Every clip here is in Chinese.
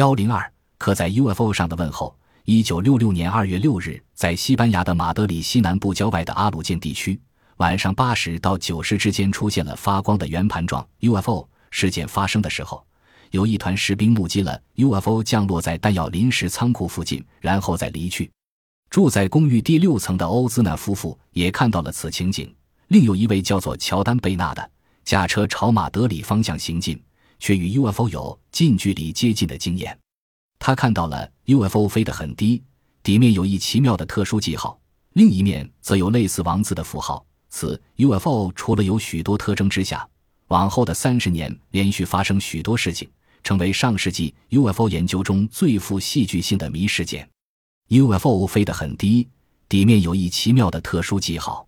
幺零二刻在 UFO 上的问候。一九六六年二月六日，在西班牙的马德里西南部郊外的阿鲁建地区，晚上八时到九时之间出现了发光的圆盘状 UFO。事件发生的时候，有一团士兵目击了 UFO 降落在弹药临时仓库附近，然后再离去。住在公寓第六层的欧兹纳夫妇也看到了此情景。另有一位叫做乔丹贝纳的，驾车朝马德里方向行进，却与 UFO 有近距离接近的经验。他看到了 UFO 飞得很低，底面有一奇妙的特殊记号，另一面则有类似王字的符号。此 UFO 除了有许多特征之下，往后的三十年连续发生许多事情，成为上世纪 UFO 研究中最富戏剧性的谜事件。UFO 飞得很低，底面有一奇妙的特殊记号。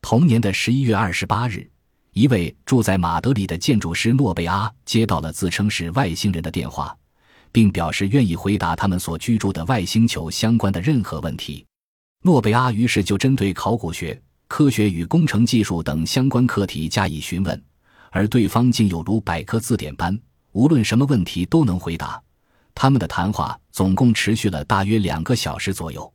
同年的十一月二十八日，一位住在马德里的建筑师诺贝阿接到了自称是外星人的电话。并表示愿意回答他们所居住的外星球相关的任何问题。诺贝阿于是就针对考古学、科学与工程技术等相关课题加以询问，而对方竟有如百科字典般，无论什么问题都能回答。他们的谈话总共持续了大约两个小时左右。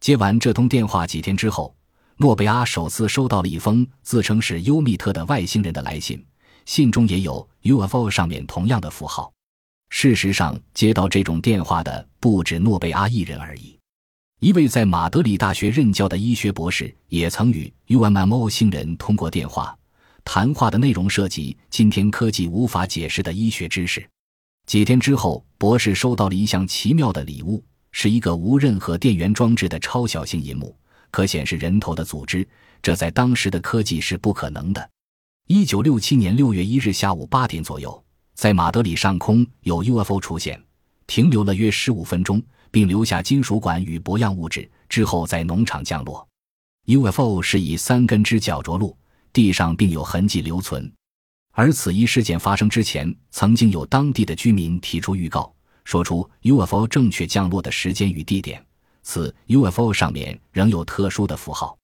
接完这通电话几天之后，诺贝阿首次收到了一封自称是优密特的外星人的来信，信中也有 UFO 上面同样的符号。事实上，接到这种电话的不止诺贝阿一人而已。一位在马德里大学任教的医学博士也曾与 UMMO 星人通过电话。谈话的内容涉及今天科技无法解释的医学知识。几天之后，博士收到了一项奇妙的礼物，是一个无任何电源装置的超小型银幕，可显示人头的组织。这在当时的科技是不可能的。一九六七年六月一日下午八点左右。在马德里上空有 UFO 出现，停留了约十五分钟，并留下金属管与薄样物质，之后在农场降落。UFO 是以三根之脚着陆，地上并有痕迹留存。而此一事件发生之前，曾经有当地的居民提出预告，说出 UFO 正确降落的时间与地点。此 UFO 上面仍有特殊的符号。